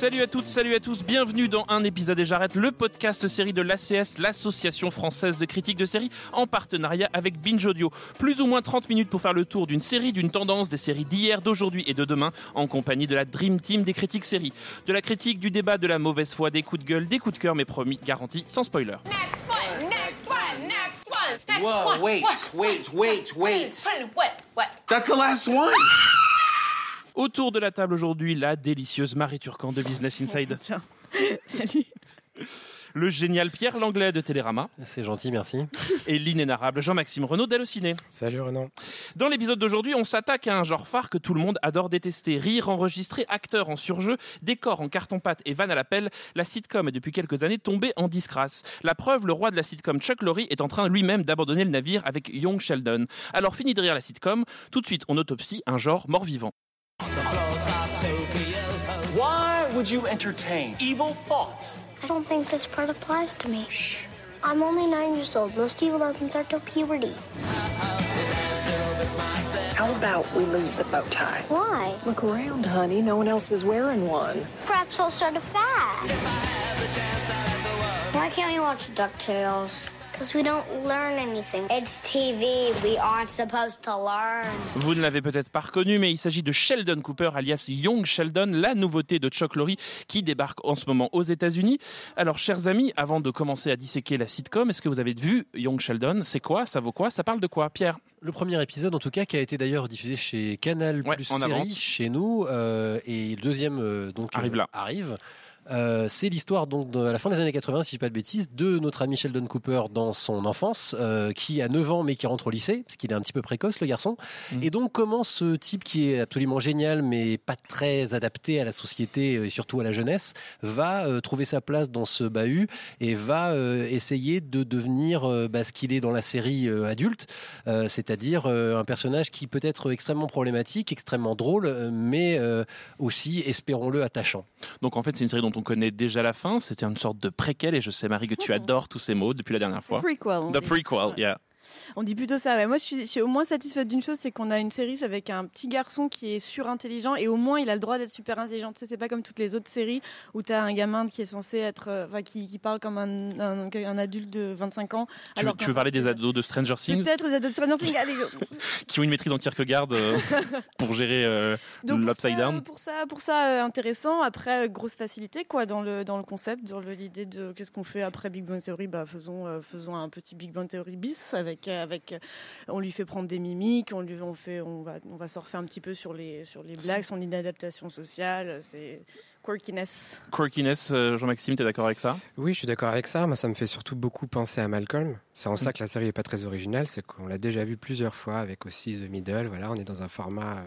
Salut à toutes, salut à tous, bienvenue dans un épisode et j'arrête le podcast série de l'ACS, l'association française de critiques de séries, en partenariat avec Binge Audio. Plus ou moins 30 minutes pour faire le tour d'une série, d'une tendance, des séries d'hier, d'aujourd'hui et de demain, en compagnie de la Dream Team des critiques séries. De la critique, du débat, de la mauvaise foi, des coups de gueule, des coups de cœur, mais promis, garanti, sans spoiler. Next one, next one, next one, next Whoa, one. wait, what? wait, wait, wait. What? What? That's the last one. Autour de la table aujourd'hui, la délicieuse Marie Turcan de Business Inside. Tiens. Salut. Le génial Pierre Langlais de Télérama C'est gentil, merci. et l'inénarrable Jean-Maxime Renaud d'Allociné. Salut Renan. Dans l'épisode d'aujourd'hui, on s'attaque à un genre phare que tout le monde adore détester. Rire enregistré, acteurs en surjeu, décors en carton-pâte et vannes à l'appel, la sitcom est depuis quelques années tombée en disgrâce. La preuve, le roi de la sitcom Chuck Lorre est en train lui-même d'abandonner le navire avec Young Sheldon. Alors fini de rire la sitcom, tout de suite on autopsie un genre mort-vivant. Would you entertain evil thoughts? I don't think this part applies to me. Shh. I'm only nine years old. Most evil doesn't start till puberty. How about we lose the bow tie? Why? Look around, honey. No one else is wearing one. Perhaps I'll start a fad. Why can't we watch DuckTales? Because we don't learn anything. It's TV. We aren't supposed to learn. Vous ne l'avez peut-être pas reconnu, mais il s'agit de Sheldon Cooper, alias Young Sheldon, la nouveauté de Chuck Lorre qui débarque en ce moment aux États-Unis. Alors, chers amis, avant de commencer à disséquer la sitcom, est-ce que vous avez vu Young Sheldon? C'est quoi? Ça vaut quoi? Ça parle de quoi, Pierre? Le premier épisode, en tout cas, qui a été d'ailleurs diffusé chez Canal Ouais, plus en série chez nous, euh, et le deuxième euh, donc Arrive euh, là. Arrive. Euh, c'est l'histoire donc de, à la fin des années 80, si je dis pas de bêtises, de notre ami Sheldon Cooper dans son enfance, euh, qui a 9 ans mais qui rentre au lycée, parce qu'il est un petit peu précoce le garçon. Mhm. Et donc comment ce type qui est absolument génial mais pas très adapté à la société euh, et surtout à la jeunesse, va euh, trouver sa place dans ce bahut et va essayer de devenir bah, ce qu'il est dans la série adulte, c'est-à-dire un personnage qui peut être extrêmement problématique, extrêmement drôle, mais aussi, espérons-le, attachant. Donc en fait, c'est une série dont on connaît déjà la fin. C'était une sorte de préquel, et je sais, Marie, que tu adores tous ces mots depuis la dernière fois. Prequel. on The prequel, yeah. On dit plutôt ça. Ouais. Moi, je suis, je suis au moins satisfaite d'une chose, c'est qu'on a une série avec un petit garçon qui est surintelligent et au moins il a le droit d'être super intelligent. Tu sais, c'est pas comme toutes les autres séries où t'as un gamin qui est censé être, euh, enfin, qui, qui parle comme un, un, un adulte de 25 ans. Tu, alors tu veux parler des ados de Stranger Things Peut-être les ados de Stranger Things. Allez, qui ont une maîtrise en Kierkegaard euh, pour gérer euh, l'Upside pour ça- Down Pour ça, pour ça euh, intéressant. Après, grosse facilité quoi dans le dans le concept, dans l'idée de qu'est-ce qu'on fait après Big Bang Theory. Bah faisons faisons un petit Big Bang Theory bis avec euh, avec. euh, on lui fait prendre des mimiques, on lui on fait on va on va surfer un petit peu sur les sur les blagues, son inadaptation sociale. C'est quirkiness. Quirkiness, euh, Jean-Maxime, t'es d'accord avec ça? Oui, je suis d'accord avec ça. Moi, ça me fait surtout beaucoup penser à Malcolm. C'est en ça que la série est pas très originale, c'est qu'on l'a déjà vu plusieurs fois avec aussi The Middle. Voilà, on est dans un format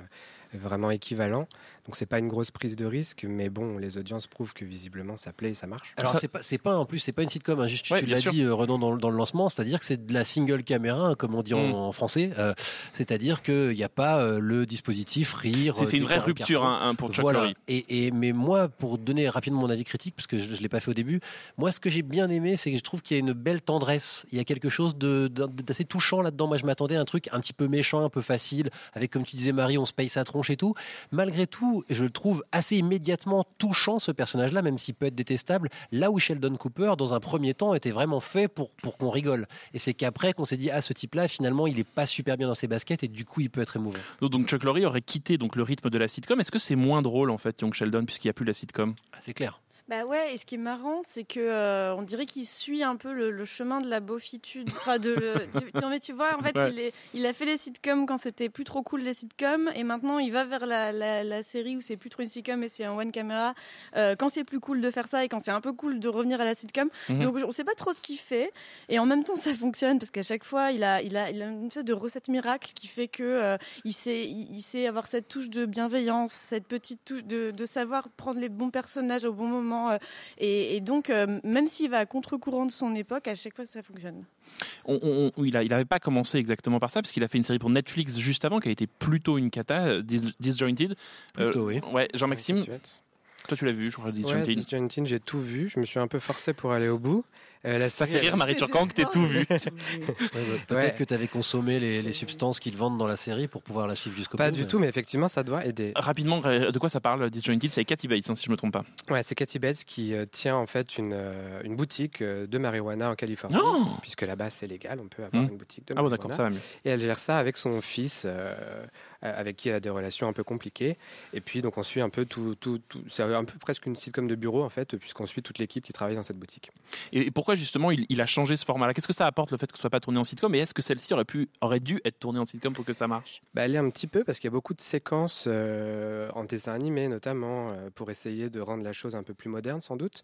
vraiment équivalent. Donc c'est pas une grosse prise de risque, mais bon, les audiences prouvent que visiblement ça plaît et ça marche. Alors c'est pas pas en plus c'est pas une sitcom hein, juste tu- Ouais, tu bien l'as dit euh, Renan dans, le- dans le lancement c'est-à-dire que c'est de la single caméra hein, comme on dit en, Mm. en français euh, c'est-à-dire que il y a pas euh, le dispositif rire C'est euh, une vraie rupture carton. hein, pour Chuck voilà. Lorre. Et, et mais moi, pour donner rapidement mon avis critique, parce que je, je l'ai pas fait au début, moi, ce que j'ai bien aimé, c'est que je trouve qu'il y a une belle tendresse. Il y a quelque chose de de- d'assez touchant là-dedans. Moi, je m'attendais à un truc un petit peu méchant, un peu facile, avec comme tu disais Marie, on se paye sa tronche et tout. Malgré tout, je le trouve assez immédiatement touchant ce personnage-là, même s'il peut être détestable. Là où Sheldon Cooper, dans un premier temps, était vraiment fait pour pour qu'on rigole. Et c'est qu'après qu'on s'est dit ah ce type-là, finalement, il est pas super bien dans ses baskets et du coup, il peut être émouvant. Donc, donc Chuck Lorre aurait quitté donc le rythme de la sitcom. Est-ce que c'est moins drôle en fait, Young Sheldon, puisqu'il n'y a plus la sitcom? Ah, c'est clair. Bah ouais, et ce qui est marrant, c'est que euh, on dirait qu'il suit un peu le, le chemin de la beaufitude. Enfin, de le, tu- non mais tu vois, en fait, Ouais. il, est, il a fait les sitcoms quand c'était plus trop cool les sitcoms, et maintenant il va vers la, la, la série où c'est plus trop une sitcom et c'est un one camera. euh, quand c'est plus cool de faire ça et quand c'est un peu cool de revenir à la sitcom. Mhm. Donc on sait pas trop ce qu'il fait, et en même temps ça fonctionne parce qu'à chaque fois il a, il a, il a une espèce de recette miracle qui fait que euh, il sait, il, il sait avoir cette touche de bienveillance, cette petite touche de, de savoir prendre les bons personnages au bon moment. Euh, et, et donc, euh, même s'il va à contre-courant de son époque, à chaque fois ça fonctionne. On- on- on- il n'avait pas commencé exactement par ça, parce qu'il a fait une série pour Netflix juste avant qui a été plutôt une cata, euh, Dis- Disjointed. Plutôt, oui. Ouais, Jean-Maxime, Ouais, toi tu l'as vu, je crois, Ouais, Disjointed. Disjointed, j'ai tout vu. Je me suis un peu forcé pour aller au bout. Euh, la Ça série, fait rire Marie Turcan que t'aies tout vu. Ouais, bah, Peut-être que tu avais consommé les, les substances qu'ils vendent dans la série pour pouvoir la suivre jusqu'au Pas bout. du mais- tout, mais effectivement, ça doit aider. Rapidement, euh, de quoi ça parle Disjointed? C'est Cathy Bates, hein, si je me trompe pas. Ouais, c'est Cathy Bates qui euh, tient en fait une, euh, une boutique euh, de marijuana en Californie, Oh puisque là-bas c'est légal, on peut avoir Hmm. une boutique de Ah bon, marijuana. d'accord, ça va mieux. Et elle gère ça avec son fils, euh, euh, avec qui elle a des relations un peu compliquées. Et puis donc on suit un peu tout, tout, tout- c'est un peu presque une sitcom de bureau en fait, puisqu'on suit toute l'équipe qui travaille dans cette boutique. Et et pourquoi justement il, il a changé ce format-là? Qu'est-ce que ça apporte le fait que ce soit pas tourné en sitcom? Et est-ce que celle-ci aurait, pu, aurait dû être tournée en sitcom pour que ça marche? Bah, elle est un petit peu parce qu'il y a beaucoup de séquences euh, en dessin animé notamment euh, pour essayer de rendre la chose un peu plus moderne sans doute.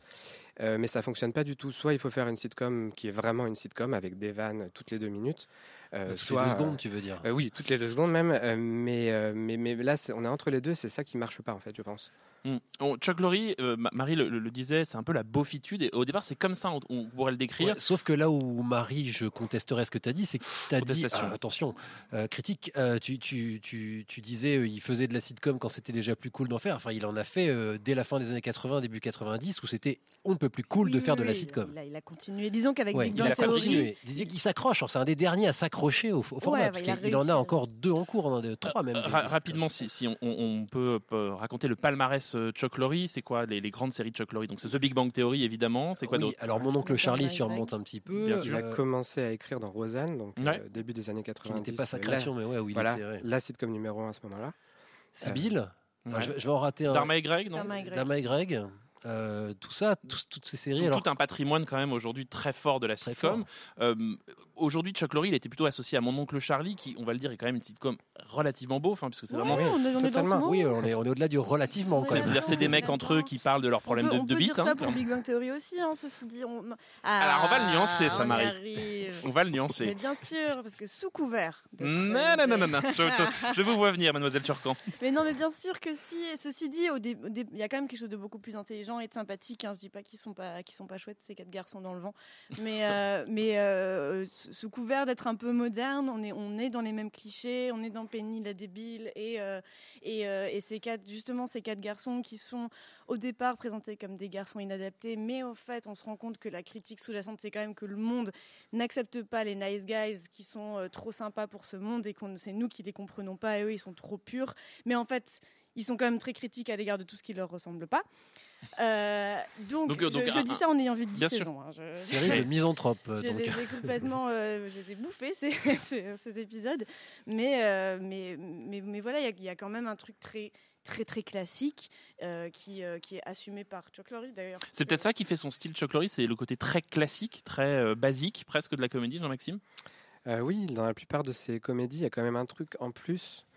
Euh, mais ça fonctionne pas du tout. Soit il faut faire une sitcom qui est vraiment une sitcom avec des vannes toutes les deux minutes. euh, Toutes les soit, deux secondes, tu veux dire. euh, Oui, toutes les deux secondes même. euh, mais, euh, mais, mais là, on est entre les deux. C'est ça qui marche pas en fait, je pense. On- Chuck Lorre, euh, Ma- Marie le, le- le disait, c'est un peu la beaufitude. Et au départ, c'est comme ça, on, on pourrait le décrire. Ouais, sauf que là où Marie, je contesterais ce que tu as dit, c'est que tu as dit, ah, attention, euh, critique, euh, tu, tu, tu, tu disais euh, il faisait de la sitcom quand c'était déjà plus cool d'en faire. Enfin, il en a fait euh, dès la fin des années 80, début 90, où c'était on ne peut plus cool de faire oui, de la sitcom. Il a, il a continué. Disons qu'avec Ouais, Big il Bang a Theory, continué. Il disait qu'il s'accroche. Alors, C'est un des derniers à s'accrocher au, au format, Ouais, parce bah, il en a encore deux en cours, on en a trois même. Euh, ra- rapidement, si, si on, on- on peut, peut raconter le palmarès euh, Chuck Lorre, c'est quoi les, les grandes séries de Chuck Lorre? Donc c'est The Big Bang Theory, évidemment. C'est quoi Oui, d'autre? alors mon oncle Charlie surmonte un petit peu. Bien Il sûr. a commencé à écrire dans Roseanne, donc Ouais. euh, début des années 90. n'était pas sa euh, création, la- mais ouais, où il voilà, était, ouais. la sitcom numéro un à ce moment-là. Sibylle, Ouais. je, vais- je vais en rater un. Dharma et Greg, non? Dharma et Greg. Dharma et Greg. euh, tout ça, toutes ces séries. Alors, tout un patrimoine quand même aujourd'hui très fort de la sitcom. Euh, aujourd'hui, Chuck Lorre, il était plutôt associé à mon oncle Charlie, qui, on va le dire, est quand même une sitcom relativement beauf, hein, parce que c'est vraiment. On est- on est dans ce monde. oui, on est, on est au-delà du relativement quand même. C'est-à-dire, c'est des mecs entre eux qui parlent de leurs problèmes de, on de peut bite. dire ça hein, pour. Big Bang Theory aussi, hein, ceci dit. On... Alors, on va le nuancer, ça, Marie. On va le Mais nuancer. bien sûr, parce que sous couvert. Non, non, non, non, non. Je, te- je vous vois venir, mademoiselle Turcan. Mais non, mais bien sûr que si. Ceci dit, il y a quand même quelque chose de beaucoup plus intelligent et de sympathique. Hein. Je dis pas qu'ils sont pas, qu'ils sont pas chouettes ces quatre garçons dans le vent, mais euh, mais euh, sous couvert d'être un peu moderne, on est on est dans les mêmes clichés, on est dans Penny la débile et euh, et, euh, et ces quatre justement ces quatre garçons qui sont au départ présentés comme des garçons inadaptés, mais au fait on se rend compte que la critique sous-jacente c'est quand même que le monde n'accepte pas les nice guys qui sont euh, trop sympas pour ce monde et qu'on c'est nous qui les comprenons pas et eux ils sont trop purs. Mais en fait, ils sont quand même très critiques à l'égard de tout ce qui leur ressemble pas. Euh, donc, Donc, euh, donc, je, je un- dis ça en ayant vu 10 bien sûr. saisons. hein. Je- Série de misanthrope. je donc. les ai complètement, euh, je les ai bouffés ces, ces, ces épisodes, mais euh, mais, mais mais voilà, il y a- il y, a quand même un truc très très très classique euh, qui euh, qui est assumé par Chuck Lorre d'ailleurs. C'est peut-être ça qui fait son style Chuck Lorre, c'est le côté très classique, très euh, basique, presque de la comédie, Jean-Maxime. Euh, oui, dans la plupart de ces comédies, il y a quand même un truc en plus, euh,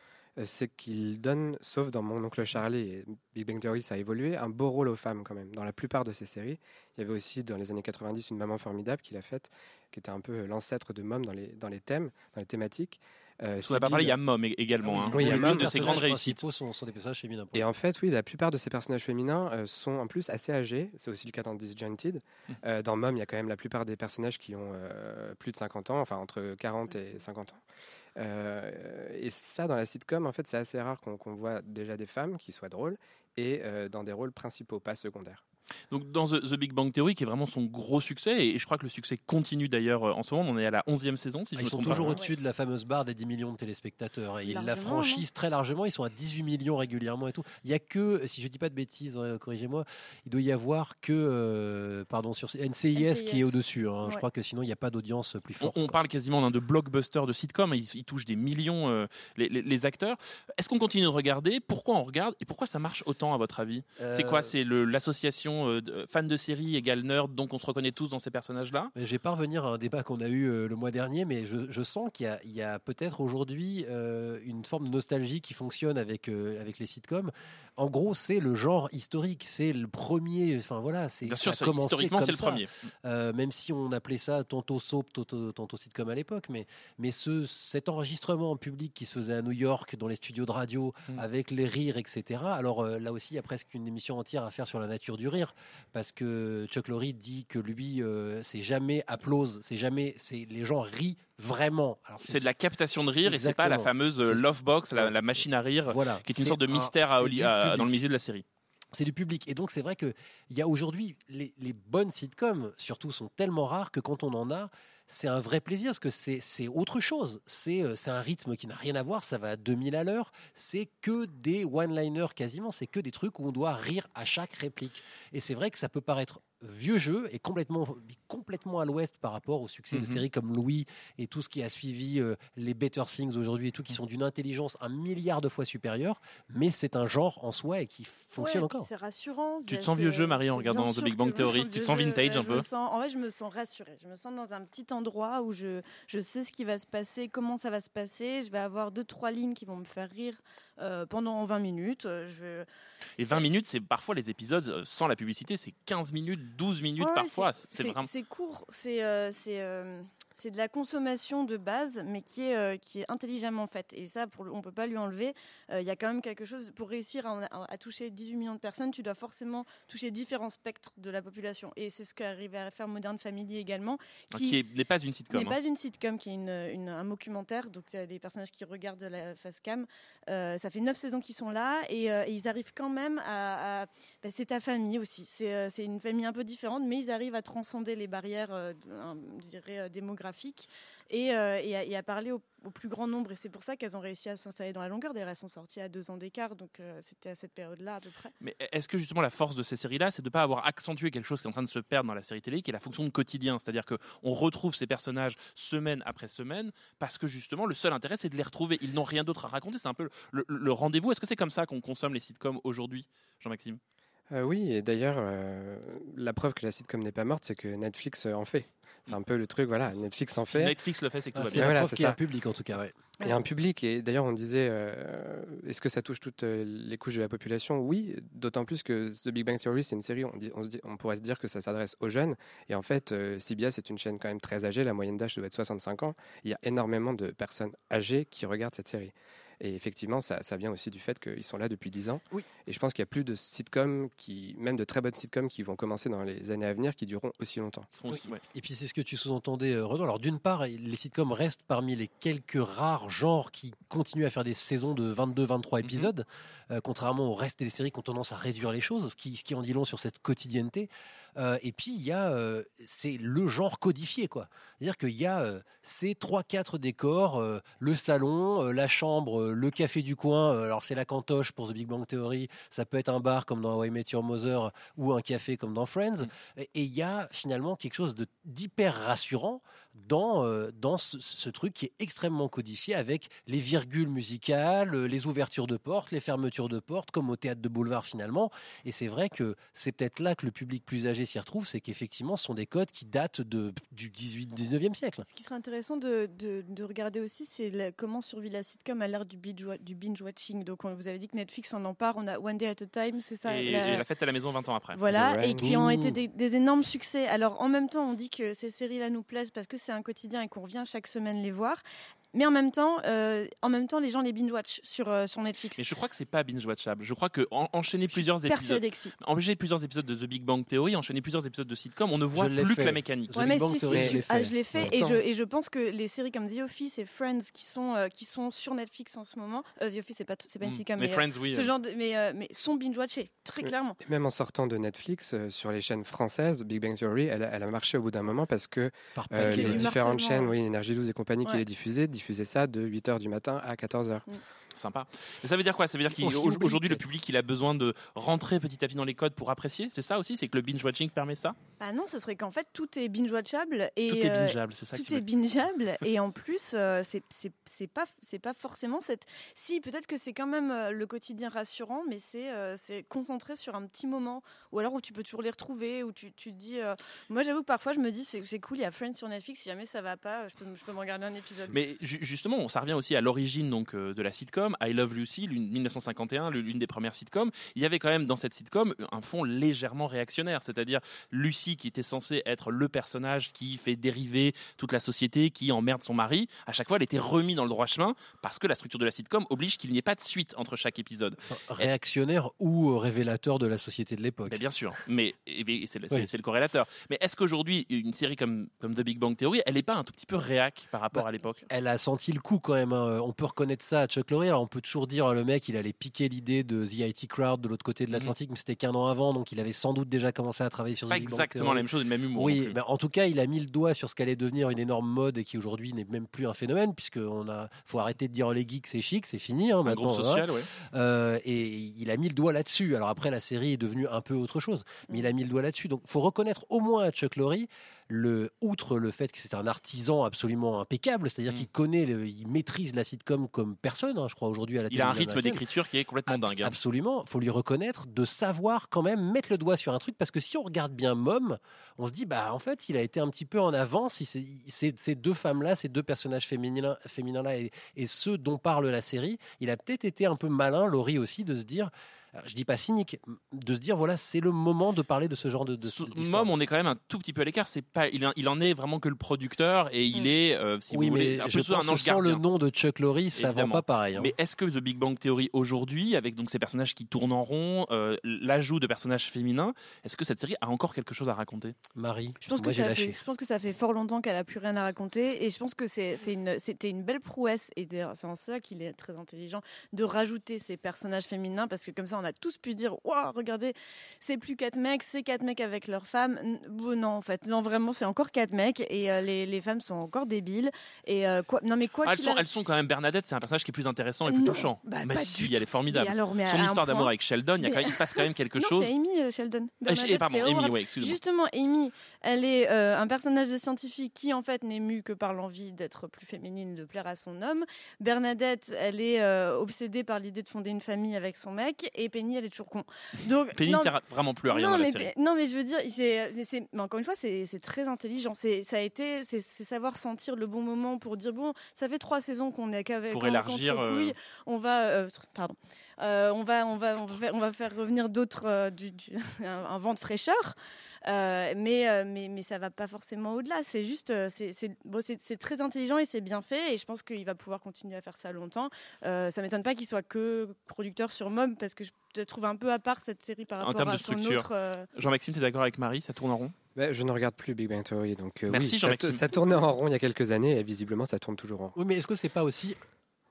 c'est qu'il donne, sauf dans Mon oncle Charlie et Big Bang Theory, ça a évolué, un beau rôle aux femmes quand même. Dans la plupart de ces séries, il y avait aussi dans les années 90 une maman formidable qu'il a faite, qui était un peu l'ancêtre de Mom dans les, dans les thèmes, dans les thématiques. Euh, On pas parler, il y a Mom ég- également. hein. Oui, il y a Mom. de ses grandes réussites. sont, sont des personnages féminins. Et en fait, oui, la plupart de ces personnages féminins euh, sont en plus assez âgés. C'est aussi le cas dans Disjointed. Mmh. Euh, dans Mom, il y a quand même la plupart des personnages qui ont euh, plus de 50 ans, enfin entre 40 et 50 ans. Euh, et ça, dans la sitcom, en fait, c'est assez rare qu'on voit déjà des femmes qui soient drôles et euh, dans des rôles principaux, pas secondaires. Donc dans The, The Big Bang Theory, qui est vraiment son gros succès, et je crois que le succès continue d'ailleurs euh, en ce moment, on est à la 11e saison, si je Ah, Ils me sont toujours au-dessus de la fameuse barre des 10 millions de téléspectateurs. Et ils la franchissent très largement. Ils sont à 18 millions régulièrement et tout. Il y a que, si je dis pas de bêtises, hein, corrigez-moi, il doit y avoir que, euh, pardon, sur NCIS, qui est au-dessus. hein. Je crois que sinon, il n'y a pas d'audience plus forte. on parle quasiment d'un de blockbuster de sitcom, ils, ils touchent des millions euh, les, les- les acteurs. Est-ce qu'on continue de regarder? Pourquoi on regarde? Et pourquoi ça marche autant à votre avis? C'est quoi? C'est l'association connotation euh, de- fan de série égale nerd, donc on se reconnaît tous dans ces personnages-là. Je vais pas revenir à un débat qu'on a eu euh, le mois dernier, mais je, je sens qu'il y a, peut-être aujourd'hui euh, une forme de nostalgie qui fonctionne avec, euh, avec les sitcoms. En gros, c'est le genre historique, c'est le premier. Enfin voilà, c'est Bien ça a historiquement, c'est le premier. Euh, même si on appelait ça tantôt soap, tantôt, tantôt sitcom à l'époque, mais, mais ce, cet enregistrement en public qui se faisait à New York, dans les studios de radio, Mm. avec les rires, etc. Alors euh, là aussi, il y a presque une émission entière à faire sur la nature du rire, parce que Chuck Lorre dit que lui, euh, c'est jamais applause, c'est jamais, c'est les gens rient vraiment. C'est de la captation de rire et c'est pas la fameuse euh, love box, la, la machine à rire, Voilà. qui est une sorte de un- mystère à dans le milieu de la série. C'est du public. Et donc, c'est vrai qu'il y a aujourd'hui, les, les bonnes sitcoms, surtout, sont tellement rares que quand on en a, c'est un vrai plaisir parce que c'est autre chose. Euh, c'est un rythme qui n'a rien à voir, ça va à 2000 à l'heure. C'est que des one-liners quasiment, c'est que des trucs où on doit rire à chaque réplique. Et c'est vrai que ça peut paraître vieux jeu et complètement, complètement à l'ouest par rapport au succès de Mhm. séries comme Louis et tout ce qui a suivi euh, les Better Things aujourd'hui et tout, qui sont d'une intelligence un milliard de fois supérieure, mais c'est un genre en soi et qui fonctionne Ouais, encore. C'est rassurant. Tu te sens vieux c'est- jeu, Marie, en regardant The Big Bang Theory. Tu te sens vintage un peu sens- En vrai, je me sens rassurée. Je me sens dans un petit endroit où je, je sais ce qui va se passer, comment ça va se passer. Je vais avoir deux, trois lignes qui vont me faire rire euh, pendant 20 minutes. Euh, Je... Et 20 minutes, c'est parfois les épisodes euh, sans la publicité, c'est 15 minutes, 12 minutes Ouais, parfois. c'est- vraiment. C'est court, c'est euh, c'est de la consommation de base, mais qui est, euh, qui est intelligemment faite. Et ça, pour le- on peut pas lui enlever. Euh, Il y a quand même quelque chose, pour réussir à, à- à toucher 18 millions de personnes, tu dois forcément toucher différents spectres de la population. Et c'est ce qu'arrivait à faire Modern Family également. Qui est- n'est pas une sitcom. n'est hein. pas une sitcom, qui est une, une- un documentaire, donc il y a des personnages qui regardent la face cam. Euh, ça fait neuf saisons qu'ils sont là et, et ils arrivent quand même à. à- bah, c'est ta famille aussi. C'est une famille un peu différente, mais ils arrivent à transcender les barrières, je dirais, euh, et, euh, et à, et à parler au, au plus grand nombre. Et c'est pour ça qu'elles ont réussi à s'installer dans la longueur. D'ailleurs, elles sont sorties à deux ans d'écart, donc euh, c'était à cette période-là à peu près. Mais est-ce que justement la force de ces séries-là, c'est de ne pas avoir accentué quelque chose qui est en train de se perdre dans la série télé, qui est la fonction de quotidien? C'est-à-dire qu'on retrouve ces personnages semaine après semaine, parce que justement le seul intérêt c'est de les retrouver. Ils n'ont rien d'autre à raconter, c'est un peu le, le- le rendez-vous. Est-ce que c'est comme ça qu'on consomme les sitcoms aujourd'hui, Jean-Maxime? Euh, oui, et d'ailleurs, euh, la preuve que la sitcom n'est pas morte, c'est que Netflix en fait. C'est un peu le truc, voilà, Netflix en fait. Netflix le fait, c'est que tout Ah, va c'est bien. Voilà, c'est qu'il y a ça. un public en tout cas. Ouais. Il y a un public, et d'ailleurs on disait, euh, est-ce que ça touche toutes euh, les couches de la population? Oui, d'autant plus que The Big Bang Theory, c'est une série, on, dit- on, se dit- on pourrait se dire que ça s'adresse aux jeunes, et en fait, euh, CBS est une chaîne quand même très âgée, la moyenne d'âge doit être 65 ans, il y a énormément de personnes âgées qui regardent cette série. Et effectivement, ça, ça vient aussi du fait qu'ils sont là depuis 10 ans. Oui. Et je pense qu'il y a plus de sitcoms, qui, même de très bonnes sitcoms, qui vont commencer dans les années à venir, qui dureront aussi longtemps. Et puis c'est ce que tu sous-entendais, euh, Renaud. Alors d'une part, les sitcoms restent parmi les quelques rares genres qui continuent à faire des saisons de 22-23 Mhm. épisodes, euh, contrairement au reste des séries qui ont tendance à réduire les choses, ce qui, ce qui en dit long sur cette quotidienneté. Euh, et puis il y a, euh, c'est le genre codifié, quoi. C'est-à-dire qu'il y a euh, ces trois, quatre décors, le salon, la chambre, le café du coin. alors c'est la cantoche pour The Big Bang Theory. Ça peut être un bar comme dans How I Met Your Mother ou un café comme dans Friends. Et et il y a finalement quelque chose de d'hyper rassurant dans, euh, dans ce, ce truc qui est extrêmement codifié avec les virgules musicales, euh, les ouvertures de portes, les fermetures de portes, comme au théâtre de boulevard finalement. Et c'est vrai que c'est peut-être là que le public plus âgé s'y retrouve, c'est qu'effectivement, ce sont des codes qui datent de, du 18-19e siècle. Ce qui serait intéressant de, de- de regarder aussi, c'est la- comment survit la sitcom à l'ère du binge, wa- du binge watching. Donc, on- vous avez dit que Netflix en empare. On a One Day at a Time, c'est ça Et, la- et la fête à la maison 20 ans après. Voilà, et qui ont été des, des énormes succès. Alors, en même temps, on dit que ces séries-là nous plaisent parce que c'est un quotidien et qu'on revient chaque semaine les voir. Mais en même temps, euh, en même temps, les gens les binge-watch sur, euh, sur Netflix. Mais je crois que c'est pas binge watchable. Je crois que en- enchaîner plusieurs épisodes, Persuadée que si. enchaîner plusieurs épisodes de The Big Bang Theory, enchaîner plusieurs épisodes de sitcom, on ne voit Je plus fait. que la mécanique. The Ouais, Big mais Bang si, si, Theory, je, je l'ai ah, fait. je l'ai fait et je, et je pense que les séries comme The Office et Friends qui sont, euh, qui sont sur Netflix en ce moment, euh, The Office c'est pas, c'est pas une Mm. sitcom, mais mais, euh, Friends, oui. ce euh, genre de, mais, euh, mais sont binge-watchés, très clairement. Et même en sortant de Netflix, euh, sur les chaînes françaises, Big Bang Theory, elle, a- elle a marché au bout d'un moment parce que Par euh. Les différentes chaînes, oui, Énergie 12 et compagnie qui les diffusaient, diffusaient ça de 8h du matin à 14h. Sympa. Mais ça veut dire quoi? Ça veut dire qu'aujourd'hui, le public, il a besoin de rentrer petit à petit dans les codes pour apprécier? C'est ça aussi? C'est que le binge-watching permet ça? Ah non, ce serait qu'en fait tout est binge-watchable et Tout est euh, bingeable, c'est ça Tout qui est bingeable et en plus euh, c'est c'est pas forcément cette. Si peut-être que c'est quand même euh, le quotidien rassurant, mais c'est euh, concentré sur un petit moment ou alors où tu peux toujours les retrouver où tu, tu te dis. euh, Moi j'avoue que parfois je me dis c'est cool, il y a Friends sur Netflix. Si jamais ça va pas, je peux je peux me regarder un épisode. Mais ju- justement, ça revient aussi à l'origine donc euh, de la sitcom I Love Lucy, l'une- 1951, l'une des premières sitcoms. Il y avait quand même dans cette sitcom un fond légèrement réactionnaire, c'est-à-dire Lucy qui était censée être le personnage qui fait dériver toute la société, qui emmerde son mari. À chaque fois, elle était remise dans le droit chemin parce que la structure de la sitcom oblige qu'il n'y ait pas de suite entre chaque épisode. Réactionnaire ou euh, révélateur de la société de l'époque. Bien sûr, mais c'est le, Oui. corrélateur. Mais est-ce qu'aujourd'hui, une série comme, comme The Big Bang Theory, elle n'est pas un tout petit peu réac par rapport Bah, à l'époque? Elle a senti le coup quand même. hein. On peut reconnaître ça à Chuck Lorre. Alors on peut toujours dire euh, le mec, il allait piquer l'idée de The IT Crowd de l'autre côté de l'Atlantique, mais c'était qu'un an avant, donc il avait sans doute déjà commencé à travailler sur Mhm. Pas The Big exactement la même chose le même humour. Oui, mais en tout cas, il a mis le doigt sur ce qu'allait devenir une énorme mode et qui aujourd'hui n'est même plus un phénomène, puisque on a, faut arrêter de dire les geeks c'est chic, c'est fini. Hein, un maintenant, groupe hein. social, ouais. Euh, et il a mis le doigt là-dessus. Alors après, la série est devenue un peu autre chose, mais il a mis le doigt là-dessus. Donc, faut reconnaître au moins à Chuck Lorre, le, outre le fait que c'est un artisan absolument impeccable, c'est-à-dire Mm. qu'il connaît, le- il maîtrise la sitcom comme personne. hein, je crois aujourd'hui à la Il a un rythme d'écriture qui est complètement dingue. hein. Absolument, faut lui reconnaître de savoir quand même mettre le doigt sur un truc parce que si on regarde bien Mom, on se dit bah en fait il a été un petit peu en avance. il s'est- il- Ces deux femmes-là, ces deux personnages féminins, féminins-là et, et ceux dont parle la série, il a peut-être été un peu malin, Laurie aussi, de se dire. Alors, Je dis pas cynique, de se dire voilà c'est le moment de parler de ce genre de, de. Mom, on est quand même un tout petit peu à l'écart. C'est pas, il, en- il en est vraiment que le producteur et il est, euh, si oui, vous voulez, mais un je pense un que sans gardien. le nom de Chuck Lorre, ça Évidemment. vend pas pareil. hein. Mais est-ce que The Big Bang Theory aujourd'hui, avec donc ces personnages qui tournent en rond, euh, l'ajout de personnages féminins, est-ce que cette série a encore quelque chose à raconter? Marie, Je pense, moi que ça lâché. fait, je pense que ça fait fort longtemps qu'elle a plus rien à raconter et je pense que c'est une- c'était une belle prouesse et c'est en ça qu'il est très intelligent de rajouter ces personnages féminins parce que comme ça on a tous pu dire waouh regardez c'est plus quatre mecs c'est quatre mecs avec leurs femmes bon, non en fait non vraiment c'est encore quatre mecs et euh, les, les femmes sont encore débiles et euh, quoi non mais quoi Ah, elles, sont, elles sont quand même Bernadette, c'est un personnage qui est plus intéressant et plus Non, touchant. bah, mais si, elle est formidable. Alors, mais Son histoire d'amour avec Sheldon, il, y a quand Mais- même- il se passe quand même quelque non, chose. c'est Amy euh, Sheldon. Bernadette, pardon, Amy, ouais, excuse-moi. Justement, Amy, elle est euh, un personnage de scientifique qui, en fait, n'est mu que par l'envie d'être plus féminine, de plaire à son homme. Bernadette, elle est euh, obsédée par l'idée de fonder une famille avec son mec. Et Penny, elle est toujours con. Donc, Penny ne sert vraiment plus à rien non, dans la mais, série. non, mais je veux dire, c'est, mais mais encore une fois, c'est très intelligent. C'est, ça a été, c'est savoir sentir le bon moment pour dire bon, ça fait trois saisons qu'on est qu'avec Pour élargir, euh, on va, euh, pardon, Euh, on va, on va, on va, faire, on va faire revenir d'autres, euh, du, du- un, un vent de fraîcheur. Euh, mais, euh, mais, mais ça va pas forcément au-delà. C'est juste, euh, c'est bon, très intelligent et c'est bien fait. Et je pense qu'il va pouvoir continuer à faire ça longtemps. Euh, ça m'étonne pas qu'il soit que producteur sur Mom parce que je trouve un peu à part cette série par En rapport termes à de son structure. autre. euh, Jean-Maxime, tu es d'accord avec Marie? Ça tourne en rond? Ben, je ne regarde plus Big Bang Theory, donc euh, Merci, oui, ça, ça tournait en rond il y a quelques années et visiblement ça tourne toujours en rond. Oui, mais est-ce que c'est pas aussi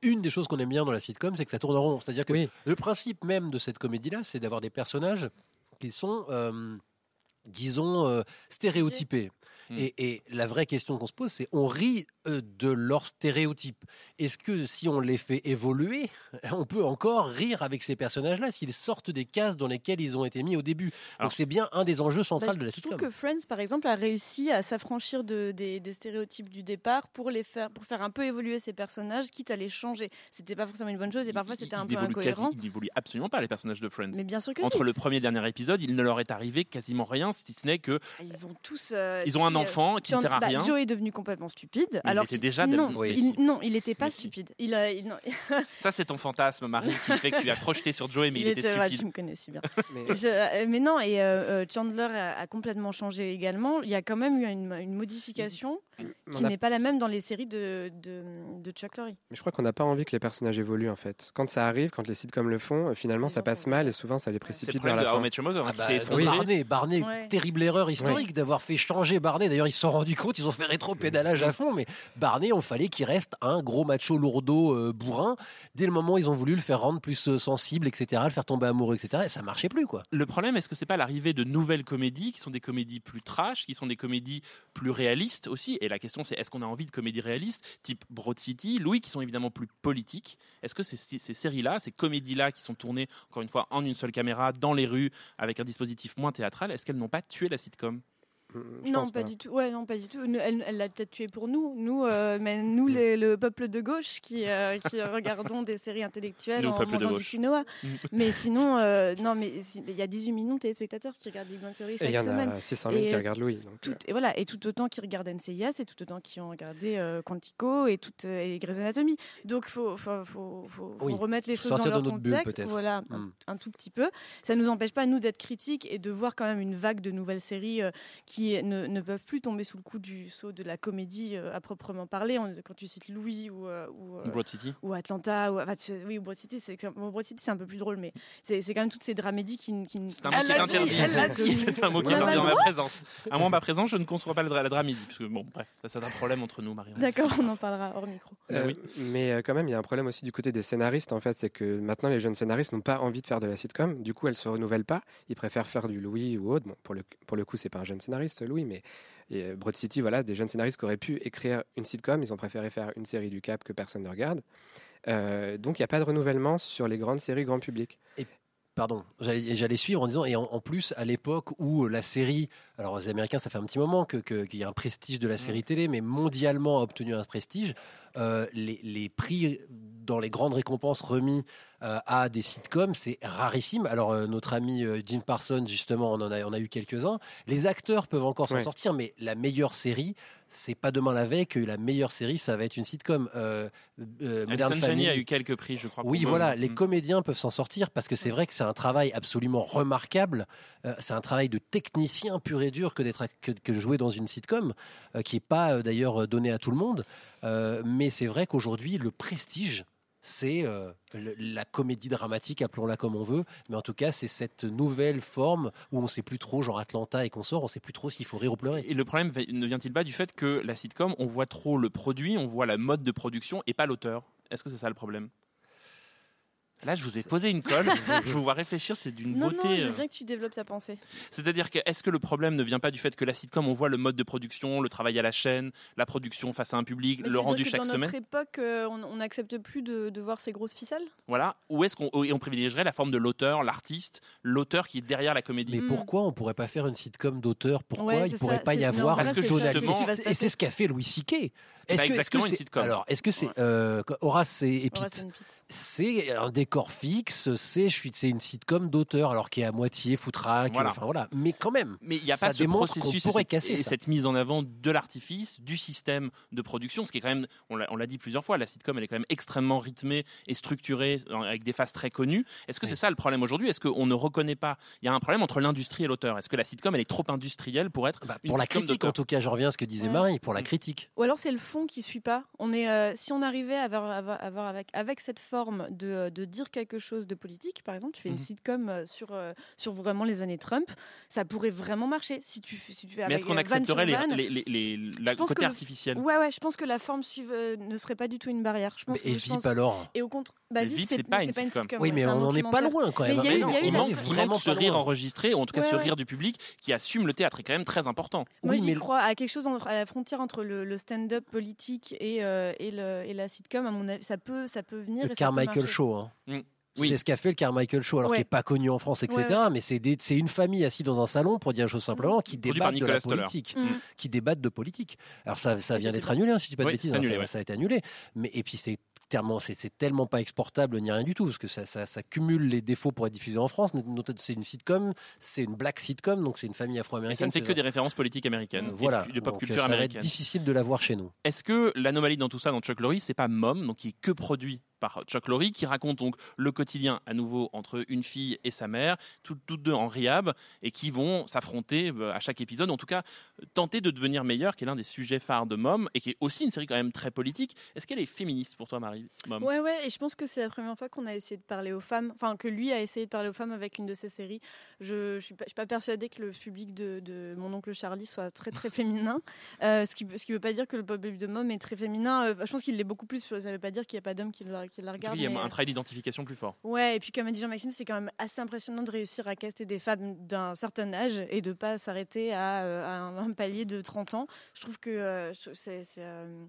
une des choses qu'on aime bien dans la sitcom, c'est que ça tourne en rond? C'est-à-dire que Oui. le principe même de cette comédie-là, c'est d'avoir des personnages qui sont, euh, disons, euh, Hmm. Et, et la vraie question qu'on se pose, c'est on rit euh, de leurs stéréotypes. Est-ce que si on les fait évoluer, on peut encore rire avec ces personnages-là s'ils sortent des cases dans lesquelles ils ont été mis au début? Alors- Donc c'est bien un des enjeux centraux Bah, de la je trouve sitcom. que Friends, par exemple, a réussi à s'affranchir de, des, des stéréotypes du départ pour les faire, pour faire un peu évoluer ses personnages, quitte à les changer. C'était pas forcément une bonne chose et parfois c'était un il peu évolue quasi- incohérent. il n'évolue absolument pas les personnages de Friends. Mais bien sûr que Entre si. le premier et dernier épisode, il ne leur est arrivé quasiment rien, si ce n'est que Ah, Ils ont tous. euh, ils ont un enfant qui ne sert à bah, rien. Joe est devenu complètement stupide. il alors était qu'il- déjà non, Oui, il, non, il n'était pas si. stupide. Il a, il- non, Ça, c'est ton fantasme, Marie, qui fait que tu as projeté sur Joey, mais il, était stupide. tu me connais si bien. Mais- Je- euh, mais non, et euh, euh, Chandler a, a complètement changé également. Il y a quand même eu une, une modification On qui a- n'est pas la même dans les séries de, de, de Chuck Lorre. Mais je crois qu'on n'a pas envie que les personnages évoluent en fait. Quand ça arrive, quand les sitcoms le font, euh, finalement ça passe mal et souvent ça les C'est le précipite vers problème la fin. Hein, Ah bah, s'est de effondré. Barney, Barney, Ouais. terrible erreur historique d'avoir fait changer Barney. D'ailleurs, ils se sont rendus compte, ils ont fait rétro-pédalage à fond, mais Barney, on fallait qu'il reste un gros macho lourdeau euh, bourrin. Dès le moment où ils ont voulu le faire rendre plus euh, sensible, etc., le faire tomber amoureux, etc., et ça marchait plus, quoi. Le problème, est-ce que c'est pas l'arrivée de nouvelles comédies qui sont des comédies plus trash, qui sont des comédies plus réalistes aussi? Et la question c'est est-ce qu'on a envie de comédies réalistes, type Broad City, Louis, qui sont évidemment plus politiques Est-ce que ces, ces séries-là, ces comédies-là qui sont tournées, encore une fois, en une seule caméra, dans les rues, avec un dispositif moins théâtral, est-ce qu'elles n'ont pas tué la sitcom? Je non, pas, pas. du tout. Ouais, non, pas du tout. Elle elle l'a peut-être tué pour nous, nous, euh, mais nous, les- le peuple de gauche, qui, euh, qui regardons des séries intellectuelles Nous, en mangeant du quinoa. mais sinon, euh, non, mais si- il y a 18 millions de téléspectateurs qui regardent Big Bang Theory Et chaque il y en semaine. a 600 000 Et, qui regardent Louis. donc, tout, et voilà, et tout autant qui regardent NCIS, et tout autant qui ont regardé euh, Quantico et, tout, euh, et Grey's Anatomy. Donc, il faut, faut, faut, faut- faut Oui, remettre les choses dans sortir leur notre bulle, contexte. Voilà, un- Mm. un, tout petit peu. Ça ne nous empêche pas, nous, d'être critiques et de voir quand même une vague de nouvelles séries euh, qui ne, ne peuvent plus tomber sous le coup du saut de la comédie euh, à proprement parler. On- quand tu cites Louis ou, euh, ou, euh, Broad City ou Atlanta, ou, enfin, oui, ou Broad City, c'est bon, un peu plus drôle, mais c'est quand même toutes ces dramédies qui. qui C'est un mot qui est interdit. C'est un mot qui est interdit en ma présence. À moi, en ma présence, je ne conçois pas la, la dramédie. Parce que, bon, bref, ça, c'est un problème entre nous, Marion. D'accord, on en parlera hors micro. Euh, oui. Mais quand même, il y a un problème aussi du côté des scénaristes, en fait, c'est que maintenant les jeunes scénaristes n'ont pas envie de faire de la sitcom. Du coup, elles se renouvellent pas. Ils préfèrent faire du Louis ou autre. Bon, pour le pour le coup, c'est pas un jeune scénariste, Louis, mais euh, Broad City, voilà, des jeunes scénaristes qui auraient pu écrire une sitcom, ils ont préféré faire une série du Cap que personne ne regarde. Euh, donc, il n'y a pas de renouvellement sur les grandes séries grand public. Pardon, j'allais suivre en disant, et en, en plus, à l'époque où la série, alors les Américains, ça fait un petit moment que- qu'il y a un prestige de la série télé, mais mondialement a obtenu un prestige, euh, les, les prix dans les grandes récompenses remis euh, à des sitcoms, c'est rarissime. Alors, euh, notre ami euh, Jim Parsons, justement, on en a, on a eu quelques-uns. Les acteurs peuvent encore s'en Ouais. sortir, mais la meilleure série, c'est pas demain la veille que la meilleure série, ça va être une sitcom. Euh, euh, Modern Family- a eu quelques prix, je crois. oui, voilà, les Mm. comédiens peuvent s'en sortir parce que c'est vrai que c'est un travail absolument remarquable. Euh, c'est un travail de technicien pur et dur que d'être que, jouer dans une sitcom euh, qui est pas euh, d'ailleurs donné à tout le monde. Mais c'est vrai qu'aujourd'hui, le prestige. C'est euh, la comédie dramatique, appelons-la comme on veut, mais en tout cas, c'est cette nouvelle forme où on sait plus trop, genre Atlanta et qu'on sort, on sait plus trop s'il faut rire ou pleurer. Et le problème ne vient-il pas du fait que la sitcom, on voit trop le produit, on voit la mode de production et pas l'auteur? Est-ce que c'est ça le problème? Là, je vous ai posé une colle, je vous vois réfléchir, c'est d'une beauté. non, je euh. veux bien que tu développes ta pensée. C'est-à-dire que est-ce que le problème ne vient pas du fait que la sitcom, on voit le mode de production, le travail à la chaîne, la production face à un public, Mais le rendu que chaque dans semaine? notre époque, euh, on on n'accepte plus de, de voir ces grosses ficelles? Voilà. Ou est-ce qu'on et on privilégierait la forme de l'auteur, l'artiste, l'auteur qui est derrière la comédie? Mais pourquoi on pourrait pas faire une sitcom d'auteur? Pourquoi Ouais, il pourrait ça, pas y avoir journaliste c'est ce Et c'est ce qu'a fait Louis C.K. pas que- exactement que une sitcom. Alors, est-ce que c'est euh, Horace et, et Pete. C'est un décor fixe, c'est je suis- c'est une sitcom d'auteur, alors qui est à moitié foutraque, Voilà. enfin voilà. Mais quand même, Mais il n'y a Ça pas ce démontre qu'on processus et pourrait casser et ça. cette mise en avant de l'artifice, du système de production, ce qui est quand même, on l'a dit plusieurs fois, la sitcom elle est quand même extrêmement rythmée et structurée avec des phases très connues. Est-ce que c'est ça le problème aujourd'hui? Est-ce qu'on ne reconnaît pas? Il y a un problème entre l'industrie et l'auteur. Est-ce que la sitcom elle est trop industrielle pour être une Bah, pour la sitcom critique en tout cas, je reviens à ce que disait Ouais. Marie, pour la critique. Ou alors c'est le fond qui suit pas. On est, euh, si on arrivait à avoir, avoir- avoir avec, avec cette forme de, de dire quelque chose de politique, par exemple, tu fais une Mhm. sitcom euh, sur, euh, sur vraiment les années Trump, ça pourrait vraiment marcher. Si tu, fais- si tu fais Mais avec, est-ce qu'on euh, accepterait les, les, les, la côté que le- artificiel? Ouais, ouais, je pense que la forme suive euh, ne serait pas du tout une barrière. Je pense Et que, je Vip pense- alors Et au contre, bah, Mais Vip, Vip, c'est pas une sitcom. Oui, mais on n'en est pas loin quand même. Mais il y a eu- non, il y a eu il la- manque, vraiment ce rire enregistré, ou en tout cas ce rire du public qui assume le théâtre est quand même très important. Moi, j'y crois à quelque chose à la frontière entre le, stand-up politique et, la sitcom. À mon avis, ça peut, ça peut venir. Le Carmichael. Show. hein. Mm. Oui. C'est ce qu'a fait le Carmichael Show, alors Ouais. qui n'est pas connu en France, etc. Ouais, Mais c'est des- c'est une famille assise dans un salon, pour dire les choses simplement, qui Produit par débattent de la politique. Mm. Qui débattent de politique. Alors ça, ça vient d'être annulé, hein, si je dis pas de Oui, bêtises. c'est hein, annulé, ça, a été annulé. Mais, et puis c'est tellement, c'est c'est tellement pas exportable ni rien du tout, parce que ça, ça, ça cumule les défauts pour être diffusé en France. C'est une sitcom, c'est une black sitcom, donc c'est une famille Et afro-américaine. ça ne fait que des références politiques américaines et Voilà, de, de pop Donc, culture ça va être américaine. difficile de la voir chez nous. Est-ce que l'anomalie dans tout ça, dans Chuck Lorre, c'est pas Mom, donc qui est que produit par Chuck Lorre, qui raconte donc le quotidien à nouveau entre une fille et sa mère, toutes, deux en riab, et qui vont s'affronter euh, à chaque épisode, en tout cas euh, tenter de devenir meilleur, qui est l'un des sujets phares de Mom, et qui est aussi une série quand même très politique. Est-ce qu'elle est féministe pour toi, Marie Mom? Ouais, ouais, et je pense que c'est la première fois qu'on a essayé de parler aux femmes, enfin que lui a essayé de parler aux femmes avec une de ses séries. Je, je suis pas, persuadée que le public de, mon oncle Charlie soit très très féminin, Euh, ce qui ce qui veut pas dire que le public de Mom est très féminin. Je pense qu'il l'est beaucoup plus. Ça veut pas dire qu'il n'y a pas d'hommes qui, le- qui la Il y a mais- un travail d'identification plus fort. Ouais, et puis comme a dit Jean-Maxime, c'est quand même assez impressionnant de réussir à caster des femmes d'un certain âge et de pas s'arrêter à, euh, à un, un palier de 30 ans. Je trouve que euh, je- c'est c'est, euh,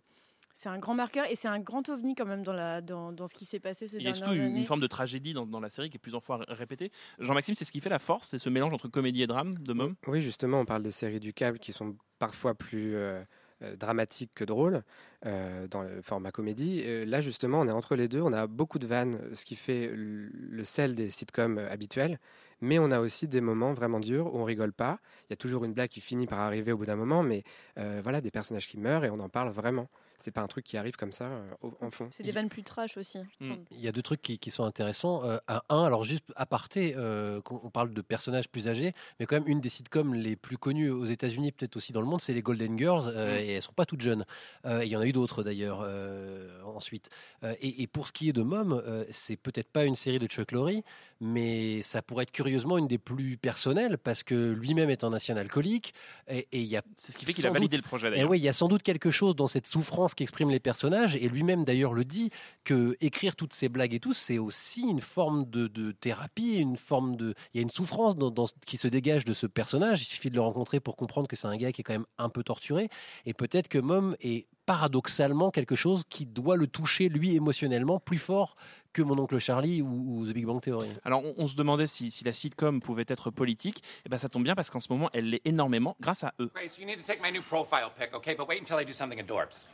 c'est un grand marqueur et c'est un grand ovni quand même dans, la, dans, dans ce qui s'est passé ces Il y a dernières surtout une, années. une forme de tragédie dans, dans la série qui est plusieurs fois ré- répétée. Jean-Maxime, c'est ce qui fait la force, c'est ce mélange entre comédie et drame de Mom. Oui, justement, on parle des séries du câble qui sont parfois plus euh, euh, dramatiques que drôles euh, dans le format comédie. Euh, là, justement, on est entre les deux. On a beaucoup de vannes, ce qui fait le sel des sitcoms habituels. Mais on a aussi des moments vraiment durs où on rigole pas. Il y a toujours une blague qui finit par arriver au bout d'un moment, mais voilà, des personnages qui meurent et on en parle vraiment. C'est pas un truc qui arrive comme ça euh, en fond. C'est des vannes plus trash aussi. trouve. Il y a deux trucs qui, qui sont intéressants. Euh, à un, alors juste aparté, euh, qu'on- on parle de personnages plus âgés, mais quand même une des sitcoms les plus connues aux États-Unis, peut-être aussi dans le monde, c'est les Golden Girls, euh, et elles sont pas toutes jeunes. Euh, Il y en a eu d'autres d'ailleurs euh, ensuite. Euh, et, et pour ce qui est de Mom, euh, c'est peut-être pas une série de Chuck Lorre, mais ça pourrait être curieusement une des plus personnelles parce que lui-même est un ancien alcoolique, et il y a C'est ce qui fait qu'il a validé le projet et d'ailleurs. oui, il y a sans doute quelque chose dans cette souffrance qu'expriment les personnages, et lui-même d'ailleurs le dit, que écrire toutes ces blagues et tout, c'est aussi une forme de, thérapie, une forme de... Il y a une souffrance ce- qui se dégage de ce personnage, il suffit de le rencontrer pour comprendre que c'est un gars qui est quand même un peu torturé, et peut-être que Mom est paradoxalement quelque chose qui doit le toucher, lui, émotionnellement, plus fort que mon oncle Charlie ou, ou The Big Bang Theory. Alors, on, on se demandait si, si la sitcom pouvait être politique. Et ben, ça tombe bien parce qu'en ce moment, elle l'est énormément grâce à eux. Grace, you need to take my new profile pic, okay? But wait until I do something adorbs.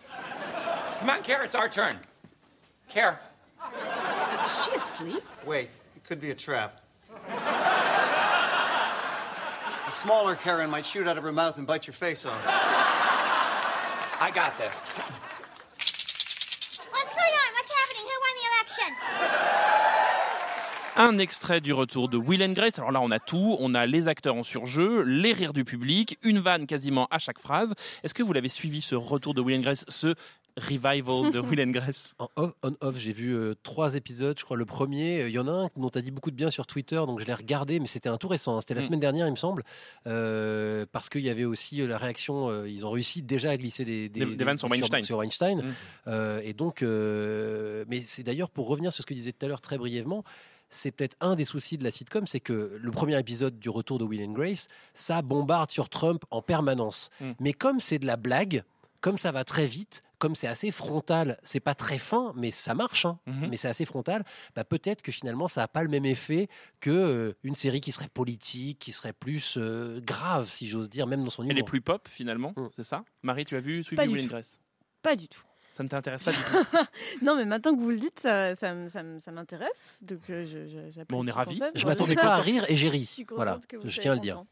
Come on, Care, it's our turn. Care. Is she asleep? Wait, it could be a trap. A smaller Karen might shoot out of her mouth and bite your face off. I got this. What's going on? What's happening? Who won the election? Un extrait du retour de Will and Grace. Alors là, on a tout. On a les acteurs en surjeu, les rires du public, une vanne quasiment à chaque phrase. Est-ce que vous l'avez suivi ce retour de Will and Grace, ce revival de Will and Grace En off, on off, j'ai vu euh, trois épisodes, je crois le premier. euh, Il y en a un dont tu as dit beaucoup de bien sur Twitter, donc je l'ai regardé, mais c'était un tout récent. hein, C'était la Mm. semaine dernière, il me semble, euh, parce qu'il y avait aussi euh, la réaction. euh, ils ont réussi déjà à glisser des, Des- des vannes sur Weinstein. Sur, Weinstein. Mm. Euh, et donc, euh, mais c'est d'ailleurs pour revenir sur ce que disait tout à l'heure très brièvement. C'est peut-être un des soucis de la sitcom, c'est que le premier épisode du retour de Will and Grace, ça bombarde sur Trump en permanence. Mm. Mais comme c'est de la blague, comme ça va très vite, comme c'est assez frontal, c'est pas très fin, mais ça marche, hein, Mhm. mais c'est assez frontal, bah peut-être que finalement ça n'a pas le même effet que euh, une série qui serait politique, qui serait plus euh, grave, si j'ose dire, même dans son humour. Elle est plus pop finalement, Mm. c'est ça? Marie, tu as vu du Will and. Grace Pas du tout. Ça ne t'intéresse pas du tout? Non, mais maintenant que vous le dites, ça, ça, m'intéresse. Donc, euh, je, je- Bon, on est le ravis. Je m'attendais pas à rire et j'ai ri. Je suis contente Voilà, que vous je tiens à le dire.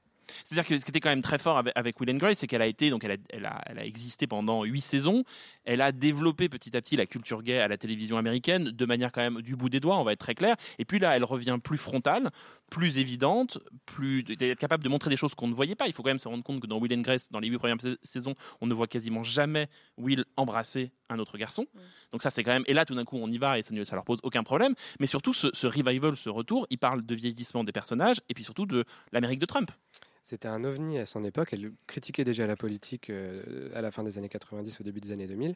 C'est-à-dire que ce qui était quand même très fort avec, Will and Grace, c'est qu'elle a été, donc elle a, elle, a, elle a existé pendant huit saisons. Elle a développé petit à petit la culture gay à la télévision américaine de manière quand même du bout des doigts, on va être très clair. Et puis là, elle revient plus frontale, plus évidente, plus d'être capable de montrer des choses qu'on ne voyait pas. Il faut quand même se rendre compte que dans Will and Grace, dans les huit premières sais- saisons, on ne voit quasiment jamais Will embrasser un autre garçon. Donc ça, c'est quand même. Et là, tout d'un coup, on y va et ça ne leur pose aucun problème. Mais surtout, ce, ce revival, ce retour, il parle de vieillissement des personnages et puis surtout de l'Amérique de Trump. C'était un ovni à son époque. Elle critiquait déjà la politique euh, à la fin des années 90, au début des années 2000.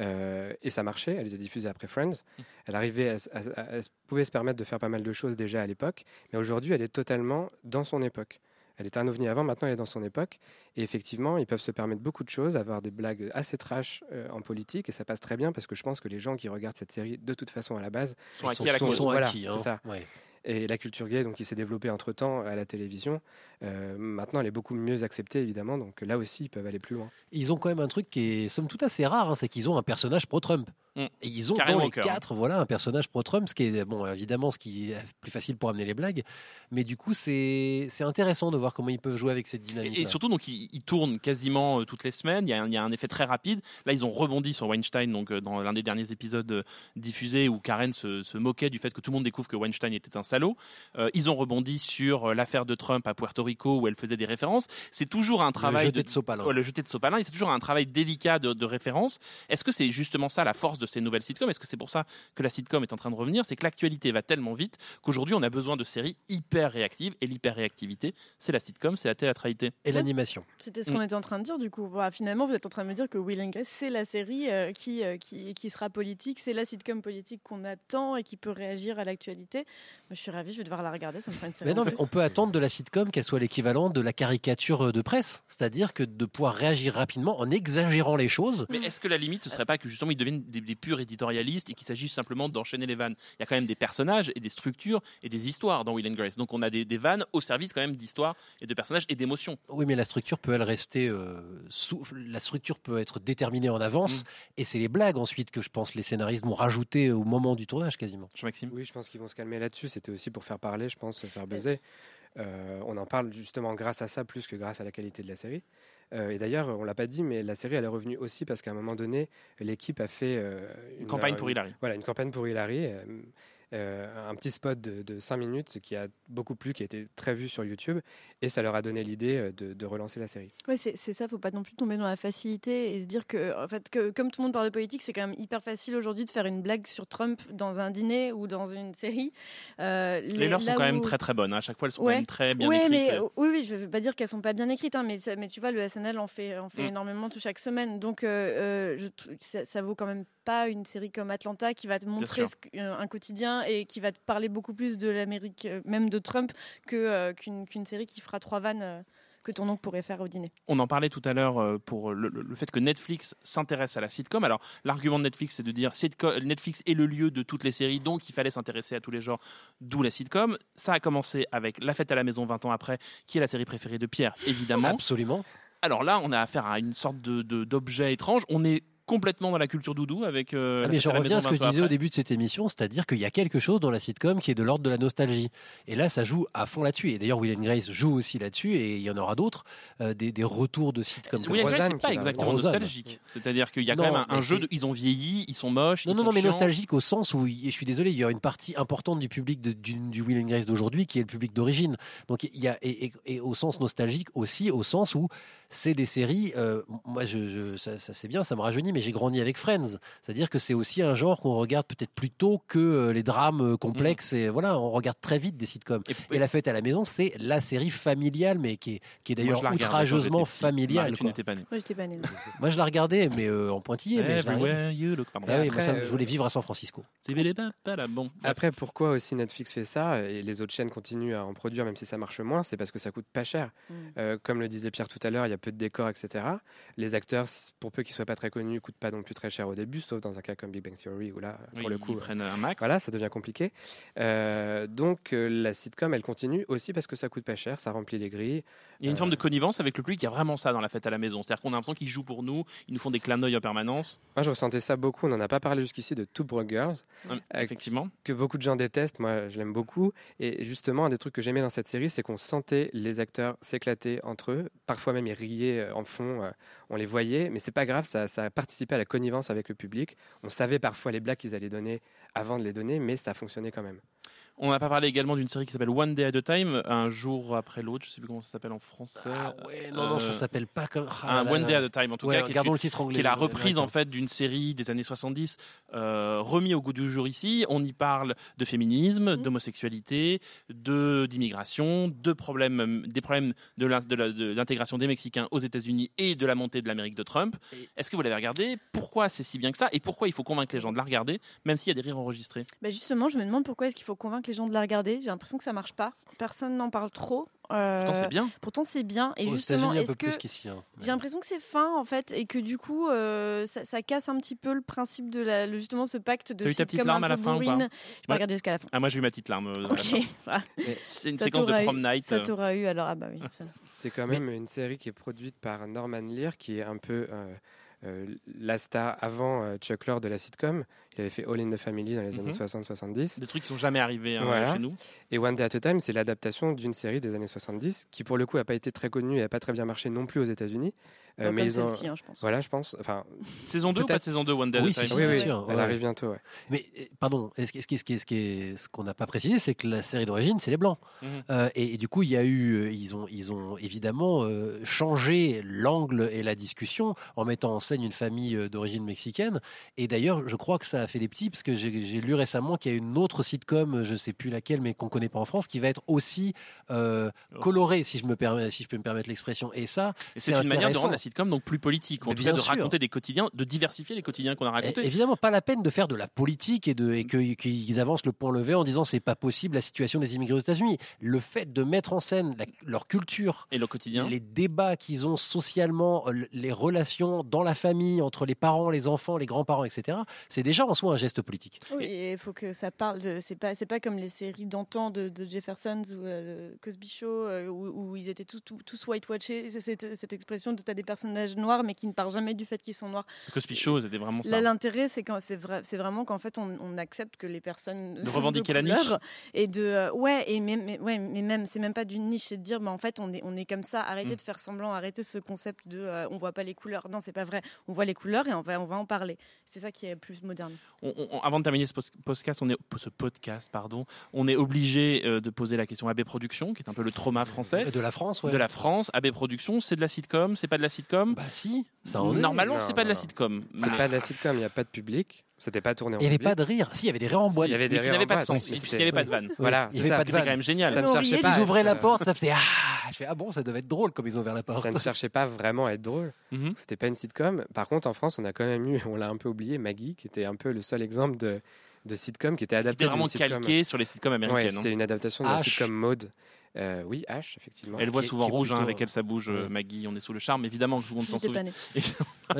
Euh, et ça marchait. Elle les a diffusées après Friends. Elle arrivait, à, s- à- à- elle pouvait se permettre de faire pas mal de choses déjà à l'époque. Mais aujourd'hui, elle est totalement dans son époque. Elle était un ovni avant, maintenant elle est dans son époque. Et effectivement, ils peuvent se permettre beaucoup de choses, avoir des blagues assez trash euh, en politique. Et ça passe très bien parce que je pense que les gens qui regardent cette série, de toute façon, à la base, Sont acquis à la sont- cause. sont voilà, c'est hein. ça. Ouais. Et la culture gay, donc, qui s'est développée entre temps à la télévision, euh, maintenant elle est beaucoup mieux acceptée évidemment. Donc là aussi, ils peuvent aller plus loin. Ils ont quand même un truc qui est somme toute assez rare, hein, c'est qu'ils ont un personnage pro-Trump. Mm. Et ils ont Carrément dans les cœur, quatre, voilà, un personnage pro-Trump, ce qui est bon, évidemment, ce qui est plus facile pour amener les blagues. Mais du coup, c'est c'est intéressant de voir comment ils peuvent jouer avec cette dynamique. Et, et surtout, donc, ils, ils tournent quasiment euh, toutes les semaines. Il y, a un, il y a un effet très rapide. Là, ils ont rebondi sur Weinstein, donc euh, dans l'un des derniers épisodes euh, diffusés où Karen se, se moquait du fait que tout le monde découvre que Weinstein était un salaud. Euh, ils ont rebondi sur l'affaire de Trump à Puerto Rico où elle faisait des références. C'est toujours un travail jeté de sopalin. Ouais, le jeté de sopalin. C'est toujours un travail délicat de, de référence. Est-ce que c'est justement ça la force de ces nouvelles sitcoms. Est-ce que c'est pour ça que la sitcom est en train de revenir? C'est que l'actualité va tellement vite qu'aujourd'hui, on a besoin de séries hyper réactives. Et l'hyper-réactivité, c'est la sitcom, c'est la théâtralité. Et l'animation. C'était ce qu'on Mm. était en train de dire du coup. Bah, finalement, vous êtes en train de me dire que Will and Grace, c'est la série euh, qui, euh, qui, qui sera politique, c'est la sitcom politique qu'on attend et qui peut réagir à l'actualité. Je suis ravie, je vais devoir la regarder, ça me fera une série Mais non, mais on peut attendre de la sitcom qu'elle soit l'équivalent de la caricature de presse, c'est-à-dire que de pouvoir réagir rapidement en exagérant les choses. Mais est-ce que la limite, ce serait pas que justement ils deviennent des, des purs éditorialistes et qu'il s'agisse simplement d'enchaîner les vannes Il y a quand même des personnages et des structures et des histoires dans Will and Grace. Donc on a des, des vannes au service quand même d'histoires et de personnages et d'émotions. Oui, mais la structure peut elle rester euh, sous. La structure peut être déterminée en avance, et c'est les blagues ensuite que je pense les scénaristes vont rajouter au moment du tournage quasiment. Maxime Oui, je pense qu'ils vont se calmer là-dessus. C'était aussi pour faire parler, je pense, faire buzzer. Euh, on en parle justement grâce à ça plus que grâce à la qualité de la série. Euh, et d'ailleurs, on l'a pas dit, mais la série elle est revenue aussi parce qu'à un moment donné, l'équipe a fait euh, Une campagne pour Hillary. Voilà, une campagne pour Hillary. Euh, un petit spot de, de 5 minutes, ce qui a beaucoup plu, qui a été très vu sur YouTube, et ça leur a donné l'idée euh, de, de relancer la série. Ouais, c'est ça, faut pas non plus tomber dans la facilité et se dire que, en fait, que comme tout le monde parle de politique, c'est quand même hyper facile aujourd'hui de faire une blague sur Trump dans un dîner ou dans une série. Euh, Les leurs sont quand même très très bonnes. hein. À chaque fois, elles sont Ouais. quand même très bien Ouais, écrites. Mais, oui, oui, je ne veux pas dire qu'elles sont pas bien écrites, hein, mais, ça- mais tu vois, le SNL en fait, en fait Mm. énormément tout chaque semaine. Donc, euh, je ça, ça vaut quand même pas une série comme Atlanta qui va te montrer ce un quotidien et qui va te parler beaucoup plus de l'Amérique, euh, même de Trump, que, euh, qu'une qu'une série qui fera trois vannes euh, que ton oncle pourrait faire au dîner. On en parlait tout à l'heure pour le, le- le fait que Netflix s'intéresse à la sitcom. Alors, l'argument de Netflix, c'est de dire sitcom, Netflix est le lieu de toutes les séries, donc il fallait s'intéresser à tous les genres, d'où la sitcom. Ça a commencé avec La fête à la maison 20 ans après, qui est la série préférée de Pierre, évidemment. Absolument. Alors là, on a affaire à une sorte de- de- d'objet étrange. On est complètement dans la culture doudou avec. euh, Ah, mais je reviens à ce que je 20 ans disais au début de cette émission, c'est-à-dire qu'il y a quelque chose dans la sitcom qui est de l'ordre de la nostalgie. Et là, ça joue à fond là-dessus. Et d'ailleurs, Will and Grace joue aussi là-dessus, et il y en aura d'autres, euh, des, des retours de sitcom. comme Oui, Grace, c'est pas exactement nostalgique. C'est-à-dire qu'il y a quand même un, jeu. De, ils ont vieilli, ils sont moches. Non, ils non, sont non, mais chiants. nostalgique au sens où, et je suis désolé, il y a une partie importante du public de- du, du Will and Grace d'aujourd'hui qui est le public d'origine. Donc il y a et, et- et au sens nostalgique aussi, au sens où c'est des séries. euh, moi, je, je- ça, ça, c'est bien, ça me rajeunit, mais j'ai grandi avec Friends. C'est-à-dire que c'est aussi un genre qu'on regarde peut-être plus tôt que euh, les drames euh, complexes. Et voilà, on regarde très vite des sitcoms. Et, La Fête à la maison, c'est la série familiale, mais qui est, qui est d'ailleurs outrageusement familiale. Marie, tu pas né. Moi, j'étais pas née. là. Moi, je la regardais, mais euh, en pointillé. mais je you look. Ah oui, moi, ça, Après, je voulais vivre à San Francisco. Bon. Après, pourquoi aussi Netflix fait ça et les autres chaînes continuent à en produire même si ça marche moins C'est parce que ça coûte pas cher. Mm. Euh, comme le disait Pierre tout à l'heure, il y a peu de décors, etc. Les acteurs, pour peu qu'ils soient pas très connus, coûtent pas non plus très cher au début, sauf dans un cas comme Big Bang Theory où là, pour le coup, ils prennent un max. Voilà, ça devient compliqué. Euh, donc euh, la sitcom, elle continue aussi parce que ça coûte pas cher, ça remplit les grilles. Il y a une Euh, forme de connivence avec le public. Il y a vraiment ça dans la fête à la maison. C'est-à-dire qu'on a l'impression qu'ils jouent pour nous. Ils nous font des clins d'œil en permanence. Moi, je ressentais ça beaucoup. On n'en a pas parlé jusqu'ici de Two Broke Girls. Hum, effectivement. Que beaucoup de gens détestent. Moi, je l'aime beaucoup. Et justement, un des trucs que j'aimais dans cette série, c'est qu'on sentait les acteurs s'éclater entre eux. Parfois même, ils euh, en fond. euh, on les voyait. Mais c'est pas grave. Ça, ça a participé à la connivence avec le public. On savait parfois les blagues qu'ils allaient donner avant de les donner, mais ça fonctionnait quand même. On n'a pas parlé également d'une série qui s'appelle One Day at a Time, un jour après l'autre. Je sais plus comment ça s'appelle en français. Ah ouais, non, non, ça s'appelle pas comme. Ah un là One. Day at a Time, en tout Ouais, cas. qui est le titre anglais, Qui est la euh, reprise en fait d'une série des années 70, euh, remis au goût du jour ici. On y parle de féminisme, d'homosexualité, de d'immigration, de problèmes, des problèmes de l'intégration des Mexicains aux États-Unis et de la montée de l'Amérique de Trump. Est-ce que vous l'avez regardé? Pourquoi c'est si bien que ça? Et pourquoi il faut convaincre les gens de la regarder, même s'il y a des rires enregistrés? Bah justement, je me demande pourquoi est-ce qu'il faut convaincre les gens de la regarder. J'ai l'impression que ça marche pas. Personne n'en parle trop. Euh, Pourtant, c'est bien. Pourtant c'est bien. Et Aux justement, est-ce que hein. j'ai l'impression que c'est fin en fait et que du coup euh, ça, ça casse un petit peu le principe de la, le- justement ce pacte de T'as eu ta petite larme à la fin ou pas Ouais. pas regardé jusqu'à la fin. Ah, moi j'ai eu ma petite larme. euh, Ok. C'est une Ça séquence de eu- prom night. Ça t'aura eu alors ah bah oui. C'est quand même une série qui est produite par Norman Lear, qui est un peu euh, euh, la star avant euh, Chuck Lorre de la sitcom. Il avait fait All in the Family dans les Mhm. années 60-70. Des trucs qui sont jamais arrivés hein, Voilà. chez nous. Et One Day at a Time, c'est l'adaptation d'une série des années 70 qui, pour le coup, n'a pas été très connue et n'a pas très bien marché non plus aux États-Unis. Pas comme celle-ci, hein, je pense. Voilà, je pense. Enfin, Saison 2 ou pas peut-être- de saison 2 One Day Oui, Time si, si, Oui, bien oui, sûr. elle ouais. arrive bientôt. Ouais. Mais euh, pardon, ce qui- ce qui- ce qui- ce qu'on n'a pas précisé, c'est que la série d'origine, c'est les blancs. Mhm. Euh, et, et du coup, il y a eu, euh, ils ont, ils ont évidemment euh, changé l'angle et la discussion en mettant en scène une famille euh, d'origine mexicaine. Et d'ailleurs, je crois que ça a fait des petits, parce que j'ai lu récemment qu'il y a une autre sitcom, je sais plus laquelle, mais qu'on connaît pas en France, qui va être aussi euh, colorée, si je me permets, si je peux me permettre l'expression. Et ça, c'est une manière de rendre la sitcom donc plus politique, en tout cas de sûr. raconter des quotidiens, de diversifier les quotidiens qu'on a racontés. É- Évidemment, pas la peine de faire de la politique et, de, et que- qu'ils avancent le point levé en disant c'est pas possible la situation des immigrés aux États-Unis. Le fait de mettre en scène la- leur culture et le quotidien, les débats qu'ils ont socialement, euh, les relations dans la famille entre les parents, les enfants, les grands-parents, etc. C'est déjà en soi un geste politique. Oui, et il faut que ça parle de. C'est pas, c'est pas comme les séries d'antan de, de Jeffersons ou euh, Cosby Show euh, où, où ils étaient tous, tous, tous whitewashés. C'est Cette, cette expression de t'as des personnages noirs mais qui ne parlent jamais du fait qu'ils sont noirs. Cosby Show, c'était vraiment ça. Là, l'intérêt, c'est quand c'est vrai, c'est vraiment qu'en fait, on, on accepte que les personnes De sont revendiquer la niche. et de euh, ouais et même mais, ouais mais même c'est même pas d'une niche, c'est de dire bah en fait on est on est comme ça. Arrêtez Mm. de faire semblant, arrêtez ce concept de euh, on voit pas les couleurs. Non, c'est pas vrai. On voit les couleurs et on va on va en parler. C'est ça qui est plus moderne. On- on- avant de terminer ce podcast, on est ce podcast, pardon, on est obligé euh, de poser la question AB Productions, qui est un peu le trauma français De la France, ouais. de la France. AB Productions, c'est de la sitcom, c'est pas de la sitcom Bah si, ça en. Normalement, c'est pas de la sitcom. C'est Mais- pas de la sitcom, il n'y a pas de public. C'était pas tourné en Il n'y avait public. pas de rire. Si, il y avait des rires en boîte. Il y avait des rires en pas de boîte, puisqu'il n'y avait pas de vanne. Voilà, il n'y avait pas de C'était vanne. quand même génial. Ça ne cherchait pas. Ils ouvraient la porte, ça faisait ah. Je fais ah bon, ça devait être drôle comme ils ont ouvert la porte. Ça ne cherchait pas vraiment à être drôle. Mhm. C'était pas une sitcom. Par contre, en France, on a quand même eu, on l'a un peu oublié, Maggie, qui était un peu le seul exemple de, de sitcom qui était adapté C'était vraiment calqué sur les sitcoms Ouais, américaines. c'était hein. une adaptation de la sitcom Maude. Euh, oui, H, effectivement. Elle voit Qui- souvent rouge, hein, avec elle ça bouge, euh, Ouais. Maggie, on est sous le charme, évidemment, tout le monde s'en souvient. Ouais,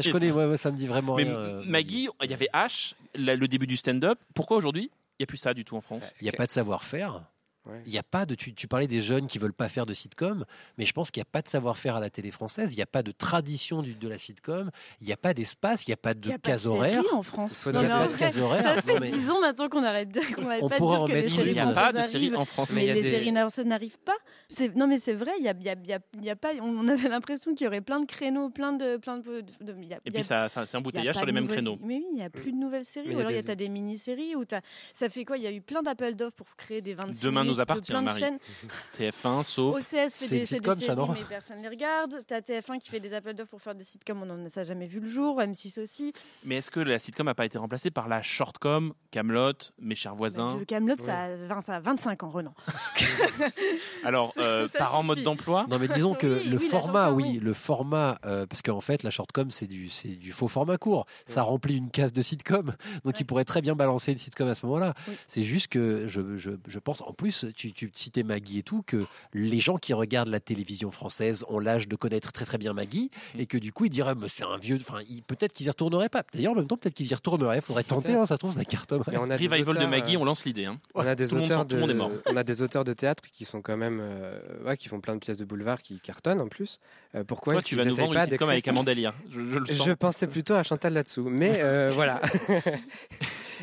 je connais, ouais, ouais, ça me dit vraiment Mais rien. euh, Maggie, il y avait H, la- le début du stand-up. Pourquoi aujourd'hui il n'y a plus ça du tout en France? Il n'y a pas de savoir-faire. Ouais. Il y a pas de. Tu, tu parlais des jeunes qui veulent pas faire de sitcom, mais je pense qu'il n'y a pas de savoir-faire à la télé française. Il n'y a pas de tradition du- de la sitcom. Il n'y a pas d'espace. Il n'y a pas Il de y a pas case de horaire. série en France. Il mais en pas de vrai, case horaire. Ça fait mais- 10 ans maintenant qu'on arrête de- qu'on n'arrête On pas dire en que les séries. Il n'y a pas de série arrivent. en France. Mais il y Mais a les des- séries françaises n'arrivent pas. C'est- Non, mais c'est vrai, il y a, il y a- il y a- y a pas, on avait l'impression qu'il y aurait plein de créneaux, plein de. Plein de, de- il y a- Et puis a- ça, ça- c'est un a bouteillage sur les mêmes créneaux. Mais oui, il n'y a plus de nouvelles séries. Ou a alors il y a des- t'as des mini-séries où t'as- ça fait quoi Il y a eu plein d'appels d'offres pour créer des 26 Demain nous appartient, plein de Marie. chaînes. TF1, Sauf. OCS fait C'est des, des sitcom, ça, séries, non mais personne les regarde. T'as TF1 qui fait des appels d'offres pour faire des sitcoms, on en a jamais vu le jour. M6 aussi. Mais est-ce que la sitcom n'a pas été remplacée par la shortcom, Camelot, Mes chers voisins? De Camelot, ça, a 20 ça a 25 ans, Renan. Alors, euh, Ça parents mode d'emploi? Non, mais disons que Oui, le oui, la format, oui, oui. le format, euh, parce qu'en fait, la shortcom, c'est du, du faux format court. Ça remplit une case de sitcom, donc il pourrait très bien balancer une sitcom à ce moment-là. Oui. C'est juste que je, je, je pense, en plus, tu, tu citais Maggie et tout, que les gens qui regardent la télévision française ont l'âge de connaître très très bien Maggie, Mm. et que du coup, ils diraient, mais c'est un vieux, enfin, peut-être qu'ils y retourneraient pas. D'ailleurs, en même temps, peut-être qu'ils y retourneraient. Faudrait tenter, hein, ça se trouve, ça cartonnerait. Mais on a Revival de auteurs, Maggie, euh, on lance l'idée. hein. On a des Tout le monde auteurs sort- tout le monde est de, mort. on a des auteurs de théâtre qui sont quand même, euh, ouais, qui font plein de pièces de boulevard qui cartonnent en plus. Euh, pourquoi Toi, tu vas nous vendre pas d'écrire- avec Amanda Lear. Je, je le sens. Je pensais plutôt à Chantal là-dessous, mais euh, voilà.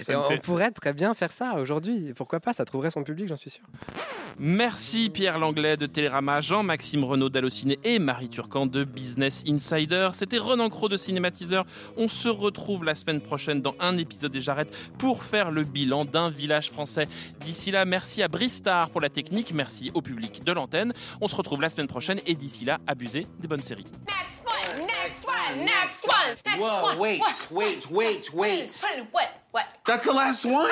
On pourrait très bien faire ça aujourd'hui. Pourquoi pas? Ça trouverait son public, j'en suis sûr. Merci Pierre Langlais de Télérama, Jean-Maxime Renaud d'Allociné et Marie Turcan de Business Insider. C'était Renan Cro de Cinématiseur. On se retrouve la semaine prochaine dans un épisode des Jarrettes pour faire le bilan d'un village français. D'ici là, merci à Bristar pour la technique, merci au public de l'antenne. On se retrouve la semaine prochaine et d'ici là, abusez des bonnes séries. Next one, next one, next one. Next Whoa, one, wait, what? wait, wait, wait. What? What? That's the last one.